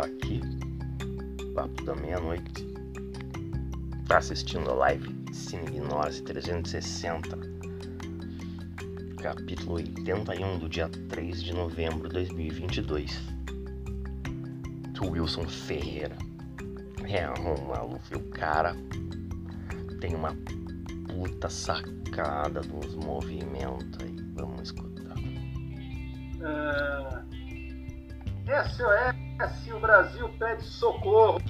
já aqui, papo da meia-noite. Tá assistindo a live Cine Gnose 360, capítulo 81 do dia 3 de novembro de 2022. Do Wilson Ferreira. É um maluco, o cara tem uma puta sacada dos movimentos aí. Vamos escutar. Uh, SOS, o Brasil pede socorro.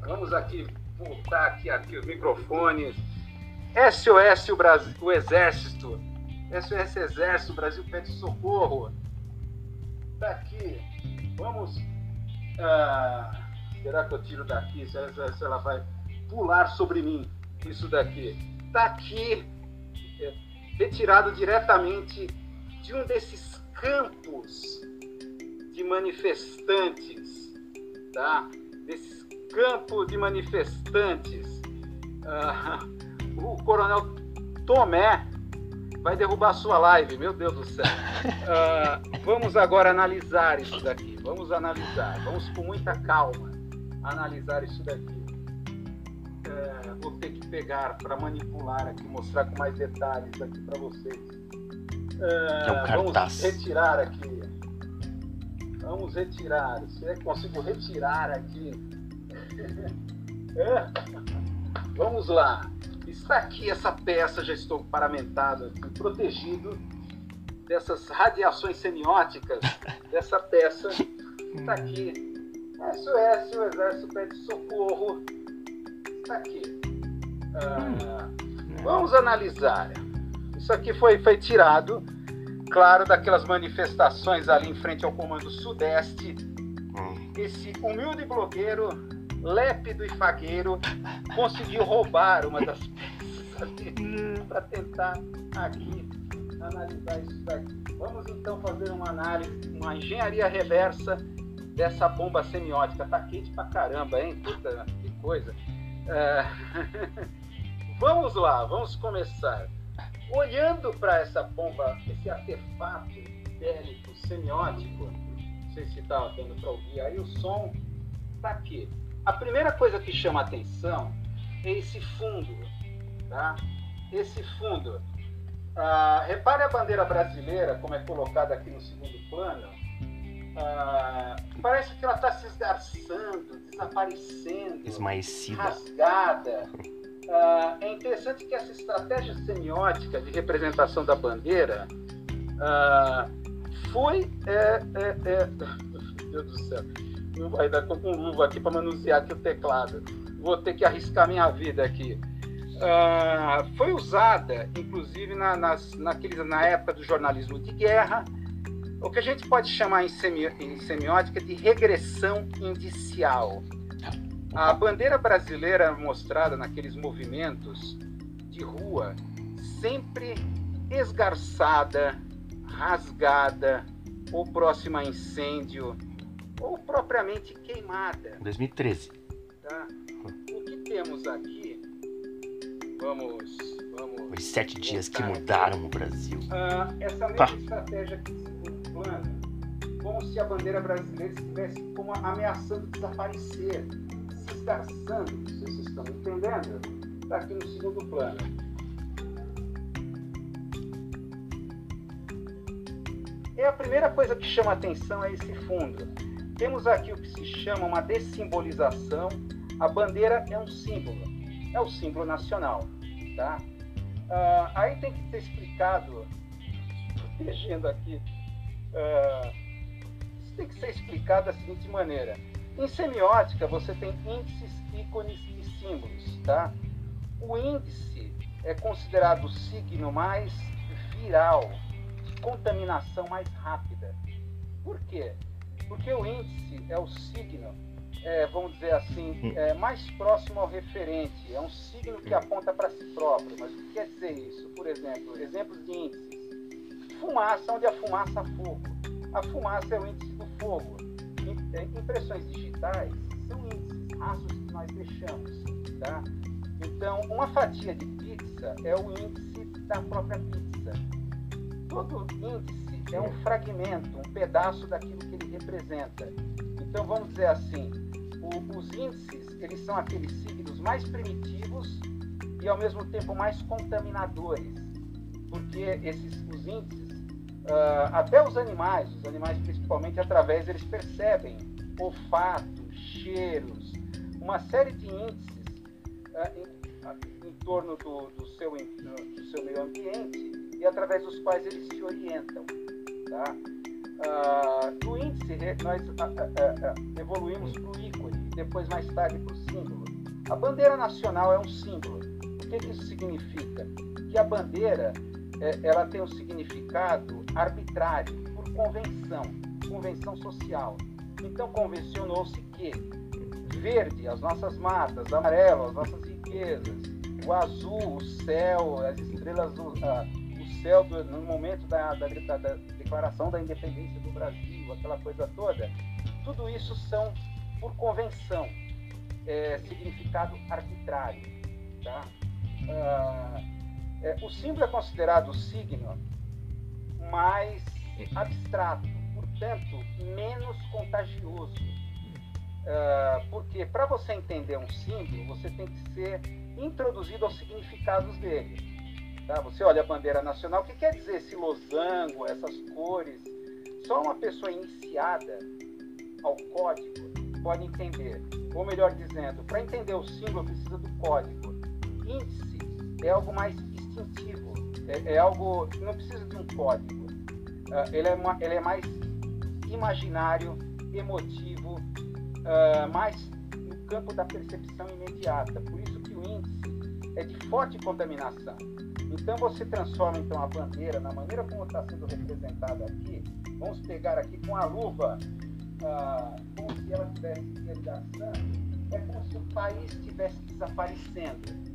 Vamos aqui voltar aqui, aqui os microfones. SOS, o Brasil, o Exército. SOS Exército, o Brasil pede socorro. Tá aqui. Vamos. Uh, será que eu tiro daqui? Se ela, se ela vai pular sobre mim? Isso daqui. Tá aqui. É, retirado diretamente de um desses campos de manifestantes, tá? Desse campo de manifestantes. Uh, o coronel Tomé vai derrubar sua live, meu Deus do céu. Uh, vamos agora analisar isso daqui. Vamos analisar. Vamos com muita calma analisar isso daqui. Uh, vou ter que pegar para manipular aqui, mostrar com mais detalhes aqui para vocês. Uh, é um vamos retirar aqui Vamos retirar. Se é que consigo retirar aqui. É. Vamos lá. Está aqui essa peça, já estou paramentado aqui, protegido dessas radiações semióticas dessa peça. Está aqui. SOS, o Exército pede socorro. Está aqui. Ah, vamos analisar. Isso aqui foi, foi tirado claro, daquelas manifestações ali em frente ao Comando Sudeste, esse humilde blogueiro, lépido e fagueiro, conseguiu roubar uma das peças para tentar aqui analisar isso daqui. Vamos então fazer uma análise, uma engenharia reversa dessa bomba semiótica. Tá quente pra caramba, hein? Puta, que coisa. É... vamos lá, vamos começar olhando para essa bomba, esse artefato bélico, semiótico, não sei se está dando para ouvir aí, o som está aqui. A primeira coisa que chama a atenção é esse fundo, tá? Esse fundo. Ah, repare a bandeira brasileira, como é colocada aqui no segundo plano. Ah, parece que ela está se esgarçando, desaparecendo, Esmaecida. rasgada. Uh, é interessante que essa estratégia semiótica de representação da bandeira uh, foi. É, é, é, meu Deus do céu, não vai dar com luva aqui para manusear aqui o teclado. Vou ter que arriscar minha vida aqui. Uh, foi usada, inclusive, na, nas, naqueles, na época do jornalismo de guerra, o que a gente pode chamar em, semi, em semiótica de regressão indicial. A bandeira brasileira mostrada naqueles movimentos de rua, sempre esgarçada, rasgada, ou próxima a incêndio, ou propriamente queimada. 2013. Tá? O que temos aqui? Vamos. vamos Os sete dias que mudaram o Brasil. Ah, essa mesma Pá. estratégia que se plano, como se a bandeira brasileira estivesse como ameaçando desaparecer desgastando, vocês estão entendendo? Está aqui no segundo plano. E a primeira coisa que chama atenção é esse fundo. Temos aqui o que se chama uma dessimbolização. A bandeira é um símbolo, é o símbolo nacional. Tá? Uh, aí tem que ser explicado, protegendo aqui, uh, tem que ser explicado da seguinte maneira em semiótica, você tem índices, ícones e símbolos, tá? O índice é considerado o signo mais viral, de contaminação mais rápida. Por quê? Porque o índice é o signo, é, vamos dizer assim, hum. é, mais próximo ao referente. É um signo que hum. aponta para si próprio. Mas o que quer dizer isso? Por exemplo, exemplos de índices. Fumaça, onde a fumaça fogo. A fumaça é o índice do fogo é, impressões digitais são índices, rastros que nós deixamos. Tá? Então, uma fatia de pizza é o índice da própria pizza. Todo índice é um fragmento, um pedaço daquilo que ele representa. Então vamos dizer assim, o, os índices eles são aqueles signos mais primitivos e ao mesmo tempo mais contaminadores, porque esses os índices uh, até os animais, os animais principalmente através eles percebem olfato, cheiros, uma série de índices uh, em, em, torno do, do, seu, do seu meio ambiente e através dos quais eles se orientam. Tá? Uh, do índice, nós evoluímos para o ícone, depois mais tarde para o símbolo. A bandeira nacional é um símbolo. O que, que isso significa? Que a bandeira é, ela tem um significado arbitrário, por convenção, convenção social. Então convencionou-se que verde, as nossas matas, amarelo, as nossas riquezas, o azul, o céu, as estrelas, o, o céu do, no momento da, da, da declaração da independência do Brasil, aquela coisa toda, tudo isso são por convenção, é, significado arbitrário. Tá? Ah, é, o símbolo é considerado o signo mais abstrato, portanto, menos contagioso. Uh, porque para você entender um símbolo, você tem que ser introduzido aos significados dele. Tá? Você olha a bandeira nacional, o que quer dizer esse losango, essas cores? Só uma pessoa iniciada ao código pode entender. Ou melhor dizendo, para entender o símbolo precisa do código. Índice é algo mais instintivo, é, é algo que não precisa de um código. Uh, ele, é uma, ele é mais imaginário, emotivo, uh, mais no campo da percepção imediata. Por isso que o índice é de forte contaminação. Então você transforma então a bandeira na maneira como está sendo representada aqui. Vamos pegar aqui com a luva, ah, como se ela estivesse desgastando. É como se o país estivesse desaparecendo.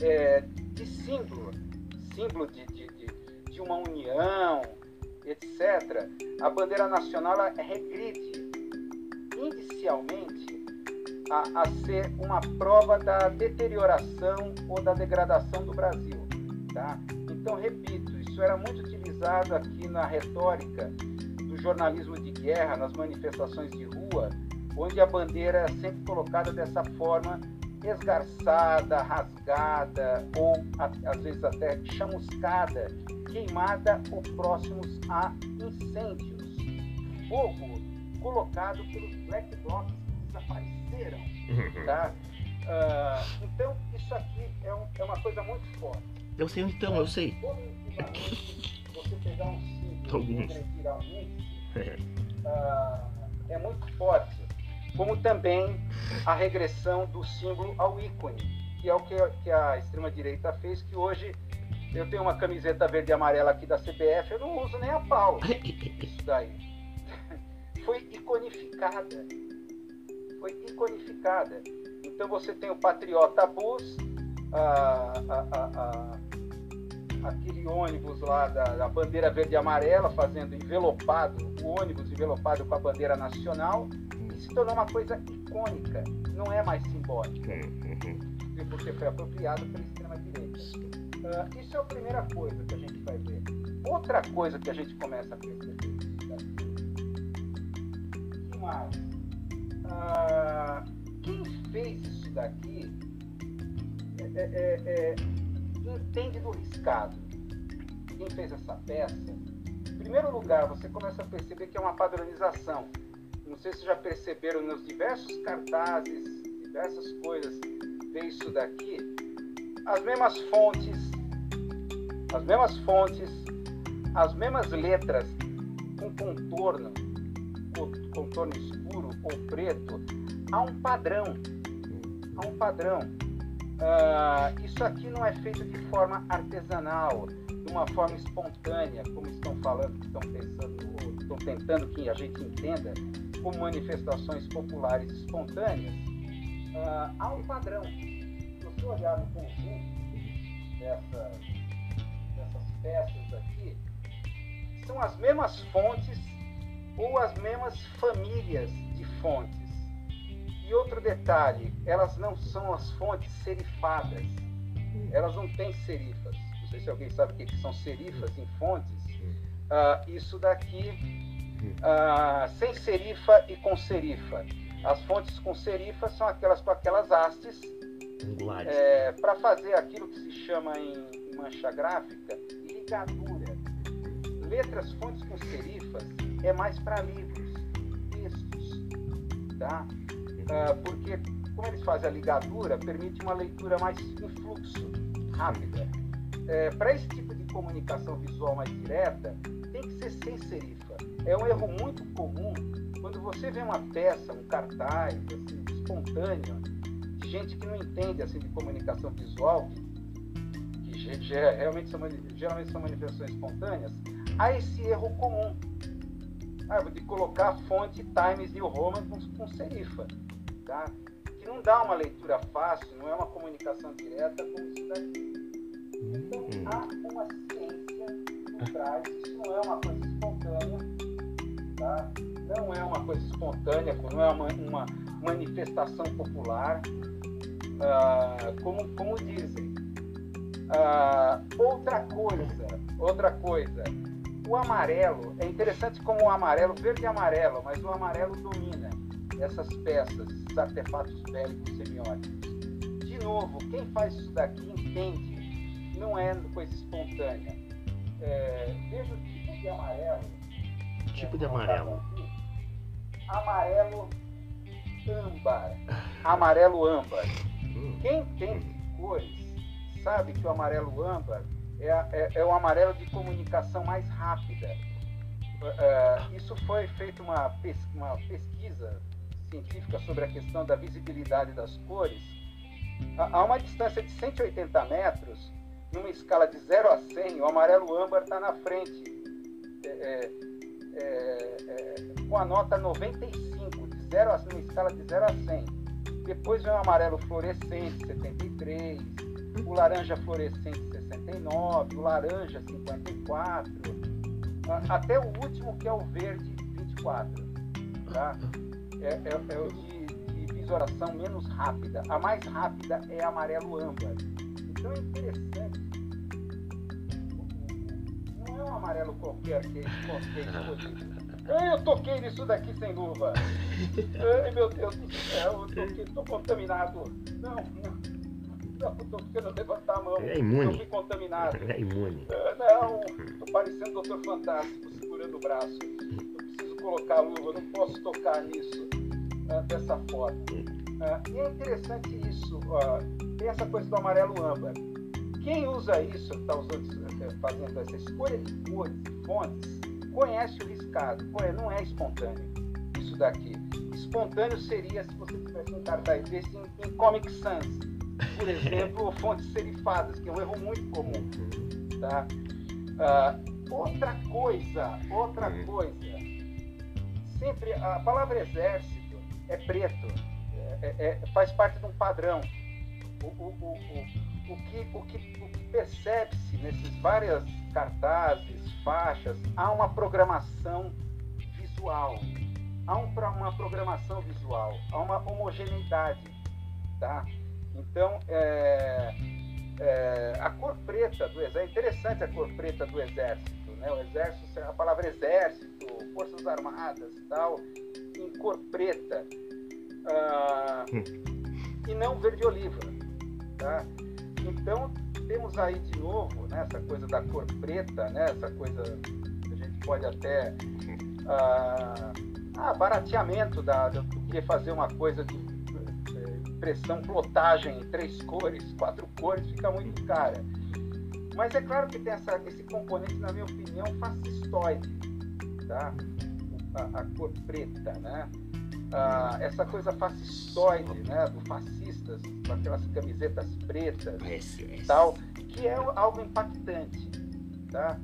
É, de símbolo, símbolo de, de, de, de, uma união, etc. A bandeira nacional regride inicialmente a, a ser uma prova da deterioração ou da degradação do Brasil. Tá? Então, repito, isso era muito utilizado aqui na retórica do jornalismo de guerra, nas manifestações de rua, onde a bandeira é sempre colocada dessa forma esgarçada, rasgada ou às vezes até chamuscada, queimada ou próximos a incêndios. Fogo colocado pelos black blocs que desapareceram. Uhum. Tá? Uh, então, isso aqui é, um, é uma coisa muito forte. Eu sei então, eu sei. Você pegar um símbolo e retirar um é muito forte. Como também a regressão do símbolo ao ícone, que é o que, a extrema-direita fez, que hoje eu tenho uma camiseta verde e amarela aqui da CBF, eu não uso nem a pau. Isso daí. Foi iconificada. Foi iconificada. Então você tem o Patriota Bus, a, a, a, aquele ônibus lá da, da, bandeira verde e amarela, fazendo envelopado, o ônibus envelopado com a bandeira nacional, se tornou uma coisa icônica, não é mais simbólica, uhum. porque foi apropriado pela extrema-direita. Uh, isso é a primeira coisa que a gente vai ver. Outra coisa que a gente começa a perceber, que mais? Uh, quem fez isso daqui é, é, é, é entende do riscado. Quem fez essa peça, em primeiro lugar, você começa a perceber que é uma padronização. Não sei se já perceberam nos diversos cartazes, diversas coisas, ver isso daqui. As mesmas fontes, as mesmas fontes, as mesmas letras com contorno, contorno escuro ou preto, há um padrão. Há um padrão. Uh, isso aqui não é feito de forma artesanal, de uma forma espontânea, como estão falando, estão pensando, estão tentando que a gente entenda, como manifestações populares espontâneas. Uh, há um padrão. Se você olhar no conjunto dessas, dessas peças aqui, são as mesmas fontes ou as mesmas famílias de fontes. E outro detalhe, elas não são as fontes serifadas. Elas não têm serifas. Não sei se alguém sabe o que são serifas em fontes. Uh, isso daqui uh, sem serifa e com serifa. As fontes com serifa são aquelas com aquelas hastes é, para fazer aquilo que se chama em mancha gráfica ligadura. Letras fontes com serifas é mais para livros, textos, tá? Uh, porque como eles fazem a ligadura, permite uma leitura mais em fluxo, rápida. É, para esse tipo de comunicação visual mais direta, tem que ser sem serifa. É um erro muito comum quando você vê uma peça, um cartaz, assim, espontâneo, de gente que não entende assim, de comunicação visual, que, que realmente são, geralmente são manifestações espontâneas, há esse erro comum ah, de colocar a fonte Times New Roman com, com serifa. Tá? Que não dá uma leitura fácil, não é uma comunicação direta como isso daqui. Então há uma ciência por trás, isso não é uma coisa espontânea, não é uma coisa espontânea, não é uma, uma manifestação popular, uh, como, como dizem. Uh, outra coisa, outra coisa, o amarelo, é interessante como o amarelo, verde e amarelo, mas o amarelo domina essas peças, esses artefatos bélicos semióticos. De novo, quem faz isso daqui entende, não é coisa espontânea. É, veja o tipo de amarelo. Tipo de amarelo? Amarelo âmbar. Amarelo âmbar. Quem entende cores sabe que o amarelo âmbar é, é, é o amarelo de comunicação mais rápida. Uh, isso foi feito uma, pes uma pesquisa científica sobre a questão da visibilidade das cores. A, a uma distância de 180 metros, numa escala de 0 a 100, o amarelo âmbar está na frente, é, é, é, com a nota 95, de 0 a, numa escala de 0 a 100. Depois vem o amarelo fluorescente, 73, o laranja fluorescente, 69, o laranja 54, até o último que é o verde 24. Tá? É, é, é o de, de visoração menos rápida. A mais rápida é amarelo âmbar. Então é interessante. Um amarelo qualquer que é escolhido. Eu toquei nisso daqui sem luva. Ai, meu Deus do céu, eu estou contaminado. Não, não. Não, tô querendo levantar a mão. É imune. Eu fui contaminado. É imune. Uh, não, tô parecendo Doutor Fantástico segurando o braço. Eu preciso colocar a luva, não posso tocar nisso uh, dessa forma. Uh, e é interessante isso, tem essa coisa do amarelo âmbar. Quem usa isso, está fazendo essa escolha de cores, fontes, conhece o riscado. Não é espontâneo isso daqui. Espontâneo seria se você tivesse um cartaz desse em, em Comic Sans por exemplo, fontes serifadas, que é um erro muito comum. Tá? Uh, outra coisa, outra hum. coisa, sempre a palavra exército é preto, é, é, é, faz parte de um padrão. O, o, o, o, que, o que, o que percebe-se nesses várias cartazes, faixas, há uma programação visual, há um, uma programação visual, há uma homogeneidade, tá? Então, é, é, a cor preta do exército, é interessante a cor preta do exército, né? O exército, a palavra exército, forças armadas e tal, em cor preta. Ah, e não verde oliva, tá? Então, temos aí de novo né, essa coisa da cor preta, né, essa coisa a gente pode até. Ah, ah, barateamento da, do que fazer uma coisa de impressão, plotagem em três cores, quatro cores, fica muito cara. Mas é claro que tem essa, esse componente, na minha opinião, fascistoide, tá? a, a cor preta, né? Ah, essa coisa fascistoide, né? Do com aquelas camisetas pretas e tal, que é algo impactante, tá?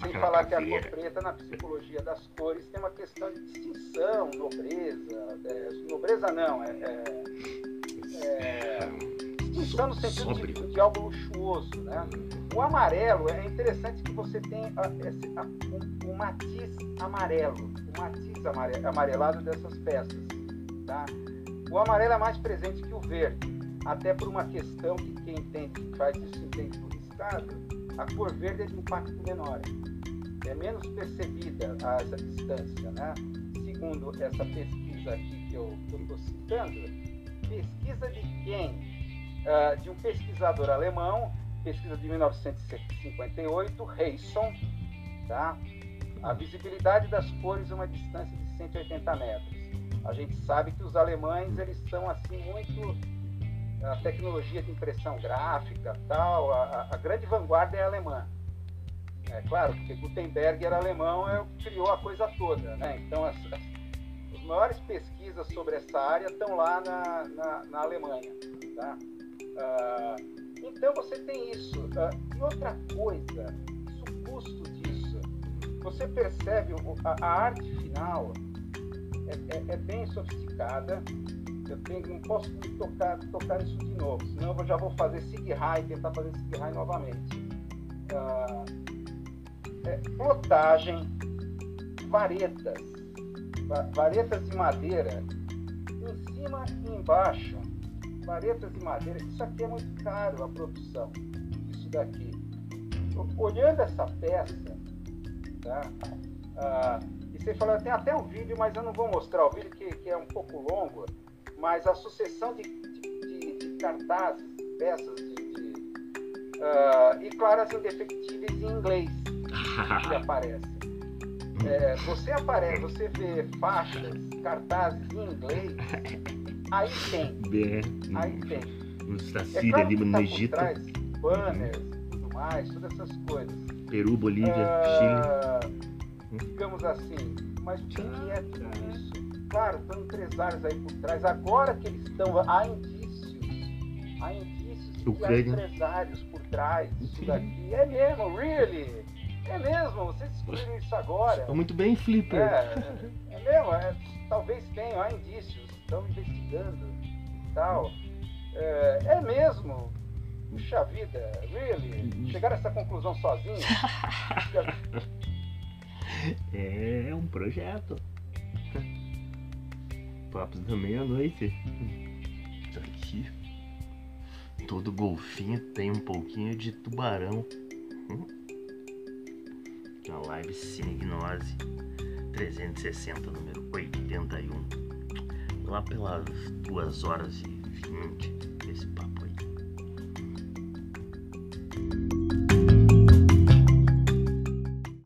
Sem falar que a cor preta, na psicologia das cores, tem uma questão de distinção, nobreza. É, nobreza não, é, é é, está no sentido de, de, algo luxuoso. Né? O amarelo é interessante que você tem a, esse, a, um, um, matiz amarelo, um matiz amarelado dessas peças. Tá? O amarelo é mais presente que o verde, até por uma questão que quem entende, faz isso entende por riscado, a cor verde é de impacto menor. É menos percebida a essa distância, né? Segundo essa pesquisa aqui que eu estou citando, pesquisa de quem? Uh, de um pesquisador alemão, pesquisa de 1958, Reisson, tá? A visibilidade das cores a uma distância de 180 metros. A gente sabe que os alemães eles são assim muito a tecnologia de impressão gráfica, tal, a, a grande vanguarda é alemã. É claro, porque Gutenberg era alemão, é criou a coisa toda, né? Então as, as, as maiores pesquisas sobre essa área estão lá na, na, na Alemanha, tá? Ah, então você tem isso. Ah, e outra coisa, o custo disso, você percebe a, a arte final é, é, é bem sofisticada, eu tenho, não posso tocar, tocar isso de novo, senão eu já vou fazer sig high, tentar fazer sig high novamente. Ah, é, plotagem, varetas, varetas de madeira, em cima e embaixo, varetas de madeira. Isso aqui é muito caro a produção, isso daqui. Olhando essa peça, tá? Ah, você falou, tem até um vídeo, mas eu não vou mostrar o vídeo que, que é um pouco longo mas a sucessão de, de, de cartazes, peças de, de uh, e claras indefectíveis em inglês que aparecem. É, você aparece, você vê faixas, cartazes em inglês, aí tem. Aí tem. No Sacília, é claro ali no tá Egito. Trás, banners, tudo mais, todas essas coisas. Peru, Bolívia, uh, Chile. Digamos assim, mas o que é tudo isso? claro, estão empresários aí por trás. Agora que eles estão, há indícios, há indícios de há empresários por trás disso daqui. É mesmo, really? É mesmo, vocês descobriram isso agora. Está muito bem, Flipper. É, é mesmo, é, talvez tenham, há indícios, estão investigando e tal. É, é mesmo. Puxa vida, really? Chegaram a essa conclusão sozinhos? é um projeto papos da meia-noite. Aqui. Todo golfinho tem um pouquinho de tubarão. Hum? Uma live Cinegnose 360, número 81. Lá pelas 2 horas e 20, esse papo